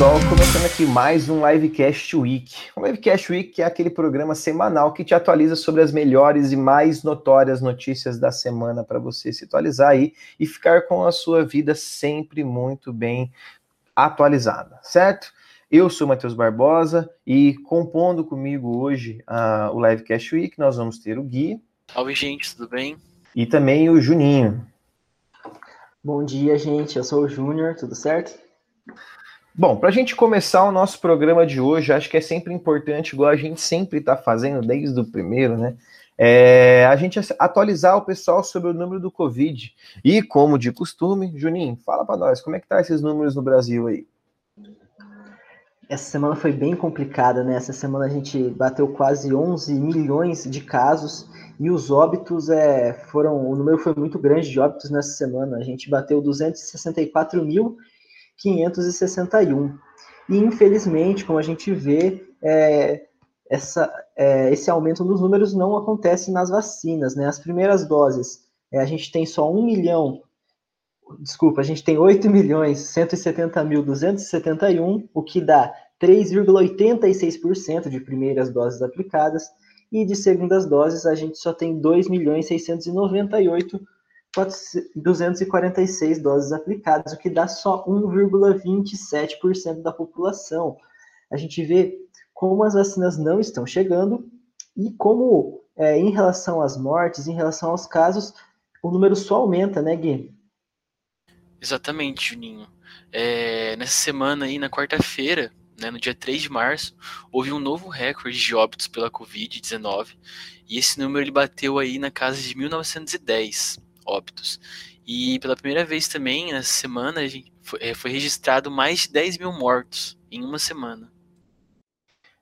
Pessoal. Começando aqui mais um Livecast Week. O Livecast Week é aquele programa semanal que te atualiza sobre as melhores e mais notórias notícias da semana para você se atualizar aí e ficar com a sua vida sempre muito bem atualizada, certo? Eu sou Matheus Barbosa e compondo comigo hoje uh, o Livecast Week, nós vamos ter o Gui. Salve, gente, tudo bem? E também o Juninho. Bom dia, gente. Eu sou o Júnior, tudo certo? Bom, para a gente começar o nosso programa de hoje, acho que é sempre importante, igual a gente sempre está fazendo desde o primeiro, né? É, a gente atualizar o pessoal sobre o número do Covid. E, como de costume, Juninho, fala para nós, como é que tá esses números no Brasil aí? Essa semana foi bem complicada, né? Essa semana a gente bateu quase 11 milhões de casos e os óbitos é, foram. O número foi muito grande de óbitos nessa semana. A gente bateu 264.561. E infelizmente, como a gente vê, é, essa, é, esse aumento nos números não acontece nas vacinas, né? As primeiras doses, é, a gente tem só 1 milhão desculpa, a gente tem 8 milhões 170 mil 271, o que dá 3,86% de primeiras doses aplicadas, e de segundas doses a gente só tem 2 milhões 698 246 doses aplicadas, o que dá só 1,27% da população. A gente vê como as vacinas não estão chegando e como, é, em relação às mortes, em relação aos casos, o número só aumenta, né, Gui? Exatamente, Juninho. É, nessa semana aí, na quarta-feira, né, no dia 3 de março, houve um novo recorde de óbitos pela Covid-19 e esse número ele bateu aí na casa de 1910 óbitos. E pela primeira vez também, nessa semana, foi, é, foi registrado mais de 10 mil mortos em uma semana.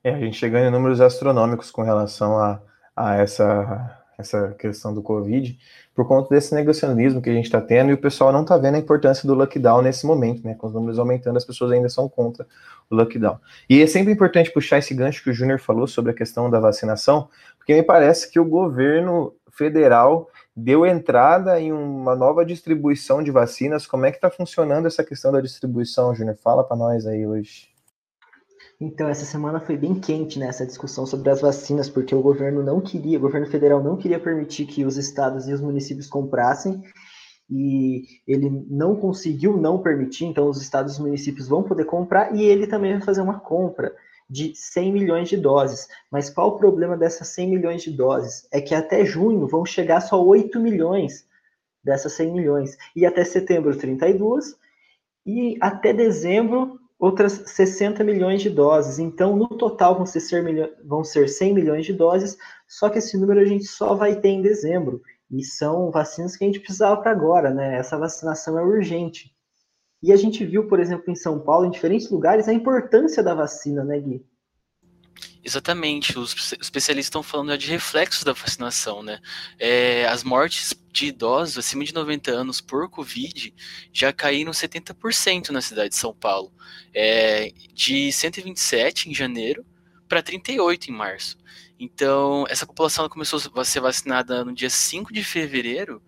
É, a gente chegando em números astronômicos com relação a, a essa essa questão do Covid, por conta desse negacionismo que a gente está tendo e o pessoal não está vendo a importância do lockdown nesse momento, né? Com os números aumentando, as pessoas ainda são contra o lockdown. E é sempre importante puxar esse gancho que o Júnior falou sobre a questão da vacinação, porque me parece que o governo federal deu entrada em uma nova distribuição de vacinas. Como é que está funcionando essa questão da distribuição, Júnior? Fala para nós aí hoje. Então, essa semana foi bem quente nessa né, discussão sobre as vacinas, porque o governo não queria, o governo federal não queria permitir que os estados e os municípios comprassem, e ele não conseguiu não permitir, então os estados e os municípios vão poder comprar, e ele também vai fazer uma compra de 100 milhões de doses. Mas qual o problema dessas 100 milhões de doses? É que até junho vão chegar só 8 milhões dessas 100 milhões, e até setembro 32, e até dezembro outras 60 milhões de doses. Então, no total, vão ser, vão ser 100 milhões de doses, só que esse número a gente só vai ter em dezembro. E são vacinas que a gente precisava para agora, né? Essa vacinação é urgente. E a gente viu, por exemplo, em São Paulo, em diferentes lugares, a importância da vacina, né, Gui? Exatamente, os especialistas estão falando de reflexos da vacinação, né? É, as mortes de idosos acima de 90 anos por Covid já caíram 70% na cidade de São Paulo, é, de 127 em janeiro para 38 em março. Então, essa população começou a ser vacinada no dia 5 de fevereiro,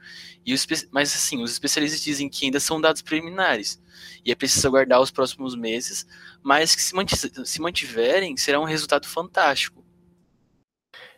e os, mas assim, os especialistas dizem que ainda são dados preliminares, e é preciso aguardar os próximos meses, mas que se mantiverem, será um resultado fantástico.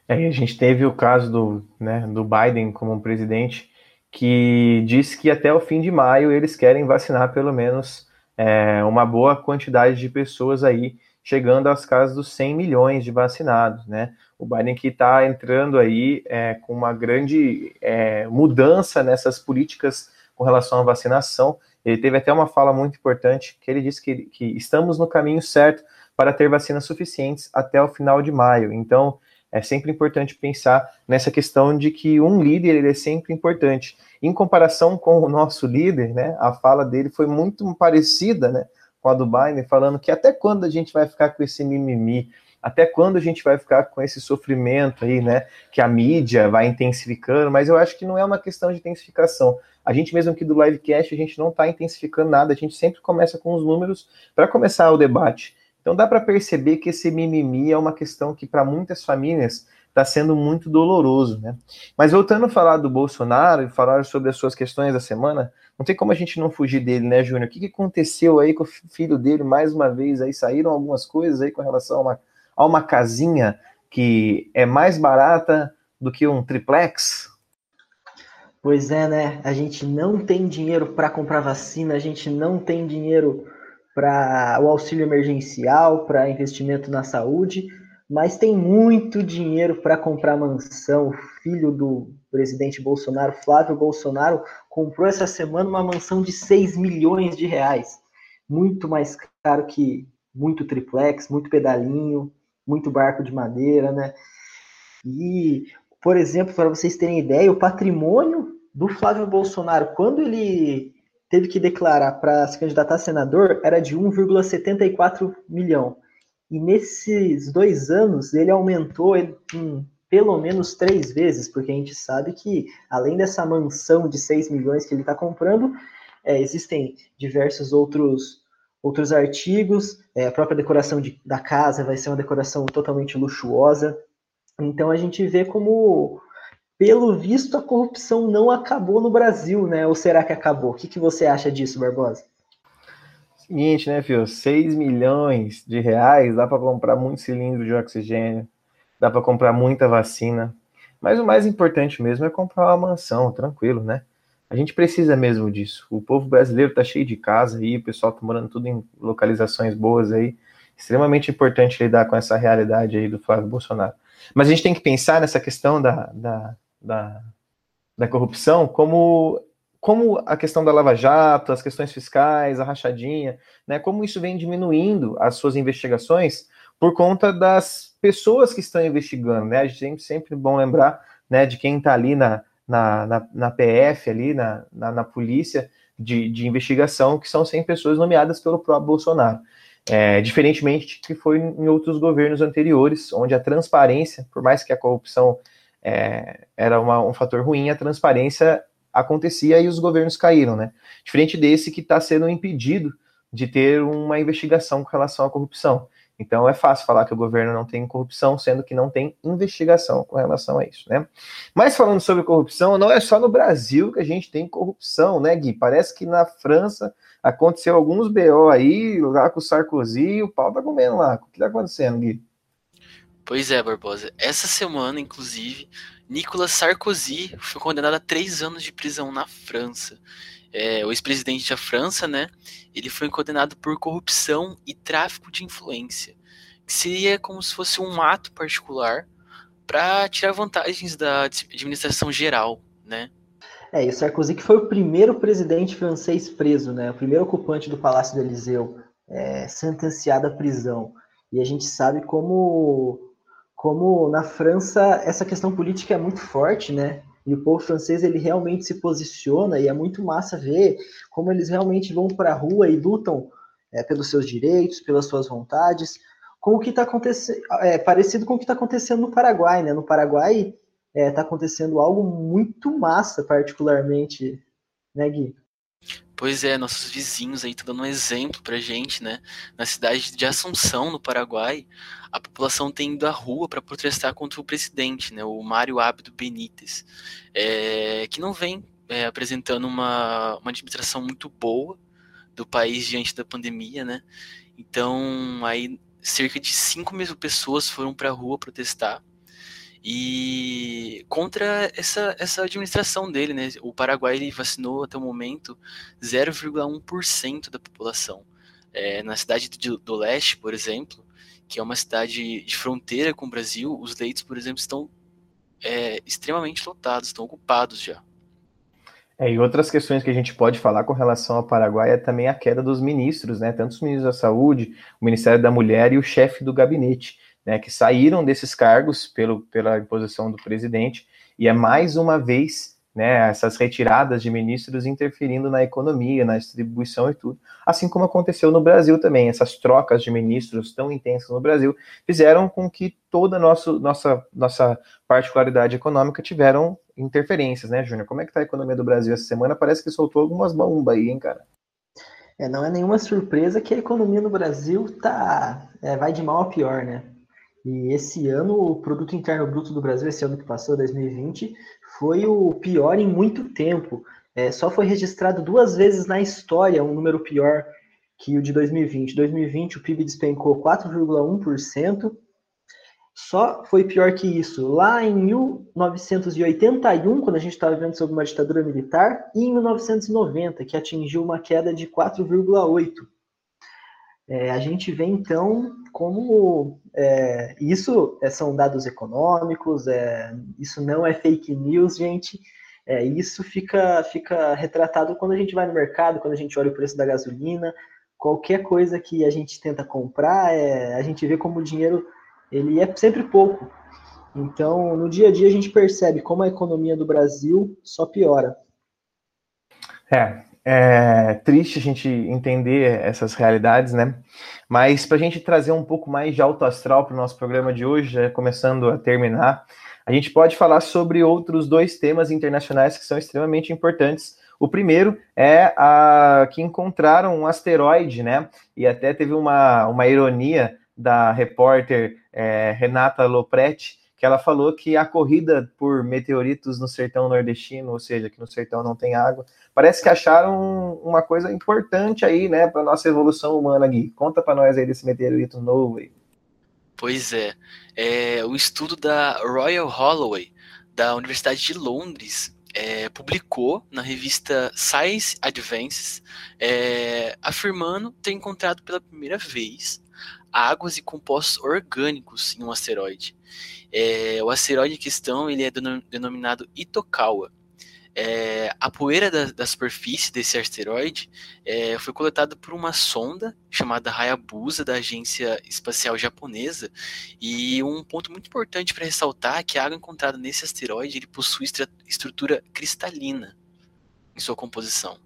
É, a gente teve o caso do, né, do Biden como presidente, que disse que até o fim de maio eles querem vacinar pelo menos é, uma boa quantidade de pessoas aí, chegando às casas dos 100 milhões de vacinados, né? O Biden que está entrando aí é, com uma grande é, mudança nessas políticas com relação à vacinação. Ele teve até uma fala muito importante que ele disse que, que estamos no caminho certo para ter vacinas suficientes até o final de maio. Então, é sempre importante pensar nessa questão de que um líder ele é sempre importante. Em comparação com o nosso líder, né, a fala dele foi muito parecida, né, com a do Biden, falando que até quando a gente vai ficar com esse mimimi, até quando a gente vai ficar com esse sofrimento aí, né, que a mídia vai intensificando, mas eu acho que não é uma questão de intensificação. A gente mesmo aqui do livecast, a gente não está intensificando nada, a gente sempre começa com os números para começar o debate. Então dá para perceber que esse mimimi é uma questão que para muitas famílias está sendo muito doloroso, né? Mas voltando a falar do Bolsonaro e falar sobre as suas questões da semana, não tem como a gente não fugir dele, né, Júnior? O que, que aconteceu aí com o filho dele mais uma vez? Aí saíram algumas coisas aí com relação a uma, a uma casinha que é mais barata do que um triplex? Pois é, né? A gente não tem dinheiro para comprar vacina, a gente não tem dinheiro para o auxílio emergencial, para investimento na saúde, mas tem muito dinheiro para comprar mansão. O filho do presidente Bolsonaro, Flávio Bolsonaro, comprou essa semana uma mansão de 6 milhões de reais. Muito mais caro que muito triplex, muito pedalinho, muito barco de madeira, né? E, por exemplo, para vocês terem ideia, o patrimônio do Flávio Bolsonaro, quando ele teve que declarar para se candidatar a senador, era de 1,74 milhão. E nesses dois anos, ele aumentou em pelo menos três vezes, porque a gente sabe que, além dessa mansão de 6 milhões que ele está comprando, é, existem diversos outros, outros artigos, é, a própria decoração de, da casa vai ser uma decoração totalmente luxuosa. Então a gente vê como pelo visto, a corrupção não acabou no Brasil, né? Ou será que acabou? O que, que você acha disso, Barbosa? Seguinte, né, Fio? 6 milhões de reais dá para comprar muito cilindro de oxigênio, dá para comprar muita vacina. Mas o mais importante mesmo é comprar uma mansão, tranquilo, né? A gente precisa mesmo disso. O povo brasileiro tá cheio de casa aí, o pessoal tá morando tudo em localizações boas aí. Extremamente importante lidar com essa realidade aí do Flávio Bolsonaro. Mas a gente tem que pensar nessa questão da, da da, da corrupção como, como a questão da Lava Jato, as questões fiscais, a rachadinha, né, como isso vem diminuindo as suas investigações por conta das pessoas que estão investigando, né? A gente sempre, sempre bom lembrar né, de quem está ali na, na, na, na, PF, ali na, na, na polícia de, de, investigação, que são 100 pessoas nomeadas pelo próprio Bolsonaro. É, diferentemente que foi em outros governos anteriores, onde a transparência, por mais que a corrupção é, era uma, um fator ruim, a transparência acontecia e os governos caíram, né? Diferente desse que está sendo impedido de ter uma investigação com relação à corrupção. Então é fácil falar que o governo não tem corrupção, sendo que não tem investigação com relação a isso, né? Mas falando sobre corrupção, não é só no Brasil que a gente tem corrupção, né, Gui? Parece que na França aconteceu alguns BO aí, lá com o Sarkozy, o pau tá comendo lá. O que tá acontecendo, Gui? Pois é, Barbosa. Essa semana, inclusive, Nicolas Sarkozy foi condenado a três anos de prisão na França. É, o ex-presidente da França, né? Ele foi condenado por corrupção e tráfico de influência, que seria como se fosse um ato particular para tirar vantagens da administração geral, né? É, e o Sarkozy que foi o primeiro presidente francês preso, né? O primeiro ocupante do Palácio do Eliseu, é, sentenciado à prisão. E a gente sabe como como na França essa questão política é muito forte, né? E o povo francês ele realmente se posiciona e é muito massa ver como eles realmente vão para a rua e lutam é, pelos seus direitos, pelas suas vontades, com o que está acontecendo, é, parecido com o que está acontecendo no Paraguai, né? No Paraguai está é, tá acontecendo algo muito massa, particularmente, né, Gui? Pois é, nossos vizinhos aí estão dando um exemplo pra gente, né? Na cidade de Assunção, no Paraguai, a população tem ido à rua para protestar contra o presidente, né? O Mário Abdo Benítez, é, que não vem é, apresentando uma, uma administração muito boa do país diante da pandemia, né? Então, aí cerca de 5 mil pessoas foram para a rua protestar e contra essa, essa administração dele, né? O Paraguai ele vacinou até o momento 0,1% da população. É, na cidade do, do, leste, por exemplo, que é uma cidade de fronteira com o Brasil, os leitos, por exemplo, estão é, extremamente lotados, estão ocupados já. É, e outras questões que a gente pode falar com relação ao Paraguai é também a queda dos ministros, né? Tanto os ministros da Saúde, o Ministério da Mulher e o chefe do gabinete né, que saíram desses cargos pelo, pela imposição do presidente, e é mais uma vez né, essas retiradas de ministros interferindo na economia, na distribuição e tudo, assim como aconteceu no Brasil também. Essas trocas de ministros tão intensas no Brasil fizeram com que toda a nossa, nossa, particularidade econômica tiveram interferências, né, Júnior? Como é que está a economia do Brasil essa semana? Parece que soltou algumas bombas aí, hein, cara? É, não é nenhuma surpresa que a economia no Brasil tá, é, vai de mal a pior, né? E esse ano, o produto interno bruto do Brasil, esse ano que passou, 2020, foi o pior em muito tempo. É, só foi registrado duas vezes na história um número pior que o de 2020. 2020 o PIB despencou 4,1%. Só foi pior que isso lá em 1981, quando a gente estava vendo sobre uma ditadura militar, e em 1990, que atingiu uma queda de 4,8%. É, a gente vê então como é, isso é, são dados econômicos, é, isso não é fake news, gente. É, isso fica, fica retratado quando a gente vai no mercado, quando a gente olha o preço da gasolina, qualquer coisa que a gente tenta comprar, é, a gente vê como o dinheiro ele é sempre pouco. Então, no dia a dia a gente percebe como a economia do Brasil só piora. É, é triste a gente entender essas realidades, né? Mas para a gente trazer um pouco mais de alto astral para o nosso programa de hoje, já começando a terminar, a gente pode falar sobre outros dois temas internacionais que são extremamente importantes o primeiro é a que encontraram um asteroide, né? E até teve uma, uma ironia da repórter é, Renata Lopretti, que ela falou que a corrida por meteoritos no sertão nordestino, ou seja, que no sertão não tem água, parece que acharam uma coisa importante aí, né, para nossa evolução humana, Gui. Conta para nós aí desse meteorito novo aí. Pois é, é o estudo da Royal Holloway, da Universidade de Londres, é, publicou na revista Science Advances, é, afirmando ter encontrado pela primeira vez águas e compostos orgânicos em um asteroide. É, o asteroide em questão ele é denominado Itokawa é, a poeira da, da, superfície desse asteroide é, foi coletada por uma sonda chamada Hayabusa da Agência Espacial Japonesa e um ponto muito importante para ressaltar é que a água encontrada nesse asteroide ele possui estrutura cristalina em sua composição.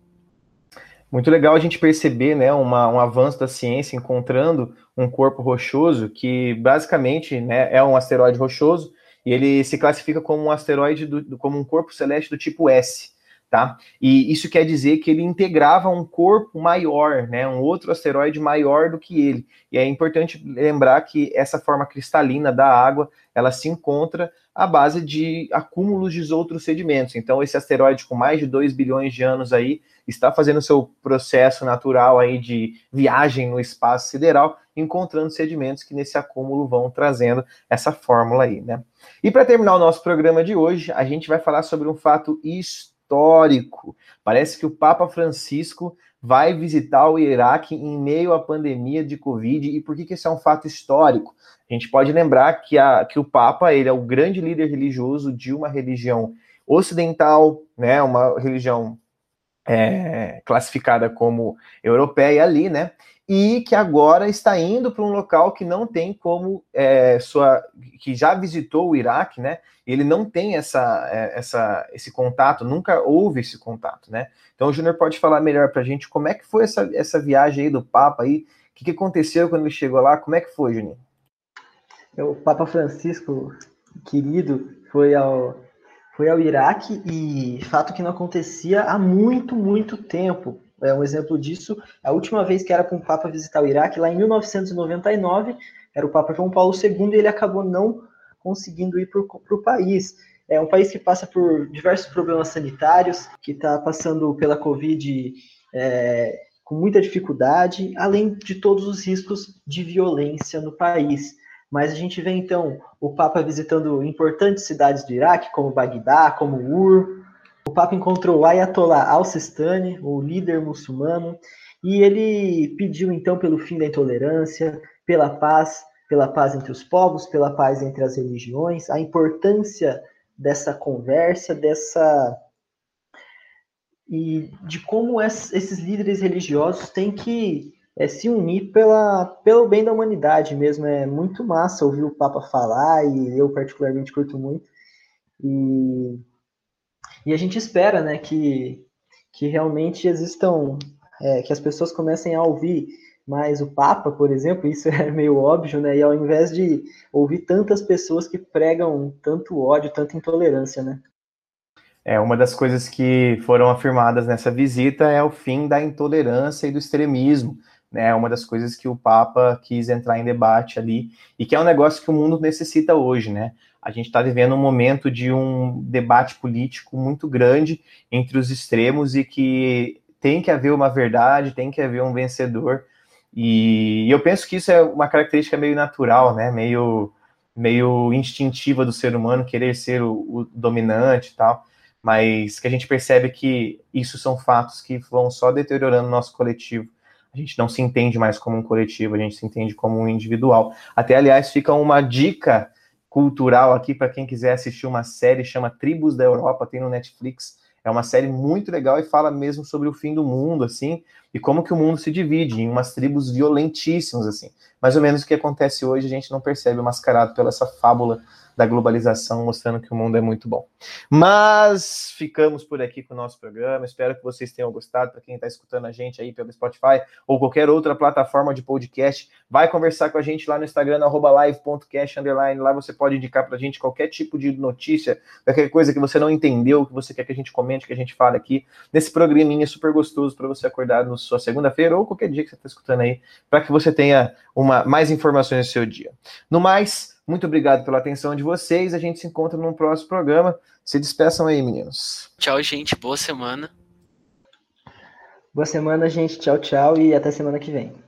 Muito legal a gente perceber né, uma, um avanço da ciência encontrando um corpo rochoso que basicamente né, é um asteroide rochoso e ele se classifica como um asteroide, do, como um corpo celeste do tipo S, tá? E isso quer dizer que ele integrava um corpo maior, né? Um outro asteroide maior do que ele. E é importante lembrar que essa forma cristalina da água, ela se encontra à base de acúmulos de outros sedimentos. Então, esse asteroide com mais de 2 bilhões de anos aí está fazendo seu processo natural aí de viagem no espaço sideral, encontrando sedimentos que nesse acúmulo vão trazendo essa fórmula aí, né? E para terminar o nosso programa de hoje, a gente vai falar sobre um fato histórico. Parece que o Papa Francisco vai visitar o Iraque em meio à pandemia de Covid. E por que, que esse é um fato histórico? A gente pode lembrar que, a, que o Papa ele é o grande líder religioso de uma religião ocidental, né, uma religião é, classificada como europeia ali, né? e que agora está indo para um local que não tem como é, sua que já visitou o Iraque, né? Ele não tem essa, é, essa esse contato, nunca houve esse contato, né? Então o Júnior pode falar melhor para a gente como é que foi essa, essa viagem aí do Papa aí, o que, que aconteceu quando ele chegou lá, como é que foi, Juninho? É, o Papa Francisco, querido, foi ao foi ao Iraque e fato que não acontecia há muito, muito tempo é um exemplo disso. A última vez que era para um Papa visitar o Iraque, lá em 1999, era o Papa João Paulo II, e ele acabou não conseguindo ir para o país. É um país que passa por diversos problemas sanitários, que está passando pela Covid é, com muita dificuldade, além de todos os riscos de violência no país. Mas a gente vê então o Papa visitando importantes cidades do Iraque, como Bagdá, como Ur, o Papa encontrou Ayatollah al-Sistani, o líder muçulmano, e ele pediu então pelo fim da intolerância, pela paz, pela paz entre os povos, pela paz entre as religiões, a importância dessa conversa, dessa e de como esses líderes religiosos têm que é, se unir pela, pelo bem da humanidade mesmo. É muito massa ouvir o Papa falar e eu particularmente curto muito. E e a gente espera, né, que, que realmente existam, é, que as pessoas comecem a ouvir mais o Papa, por exemplo, isso é meio óbvio, né? E ao invés de ouvir tantas pessoas que pregam tanto ódio, tanta intolerância, né? É, uma das coisas que foram afirmadas nessa visita é o fim da intolerância e do extremismo, né, uma das coisas que o Papa quis entrar em debate ali, e que é um negócio que o mundo necessita hoje, né? A gente está vivendo um momento de um debate político muito grande entre os extremos e que tem que haver uma verdade, tem que haver um vencedor. E eu penso que isso é uma característica meio natural, né? Meio, meio instintiva do ser humano querer ser o, o dominante e tal mas que a gente percebe que isso são fatos que vão só deteriorando o nosso coletivo. A gente não se entende mais como um coletivo, a gente se entende como um individual. Até, aliás, fica uma dica cultural aqui para quem quiser assistir uma série chama Tribos da Europa, tem no Netflix. É uma série muito legal e fala mesmo sobre o fim do mundo, assim, e como que o mundo se divide em umas tribos violentíssimas, assim. Mais ou menos o que acontece hoje, a gente não percebe mascarado pela essa fábula da globalização, mostrando que o mundo é muito bom. Mas ficamos por aqui com o nosso programa. Espero que vocês tenham gostado. Para quem está escutando a gente aí pelo Spotify ou qualquer outra plataforma de podcast, vai conversar com a gente lá no Instagram, live.cast. Lá você pode indicar para a gente qualquer tipo de notícia, qualquer coisa que você não entendeu, que você quer que a gente comente, que a gente fale aqui nesse programinha super gostoso para você acordar na sua segunda-feira ou qualquer dia que você está escutando aí, para que você tenha uma, mais informações no seu dia. No mais, muito obrigado pela atenção de vocês. A gente se encontra num próximo programa. Se despeçam aí, meninos. Tchau, gente. Boa semana. Boa semana, gente. Tchau, tchau e até semana que vem.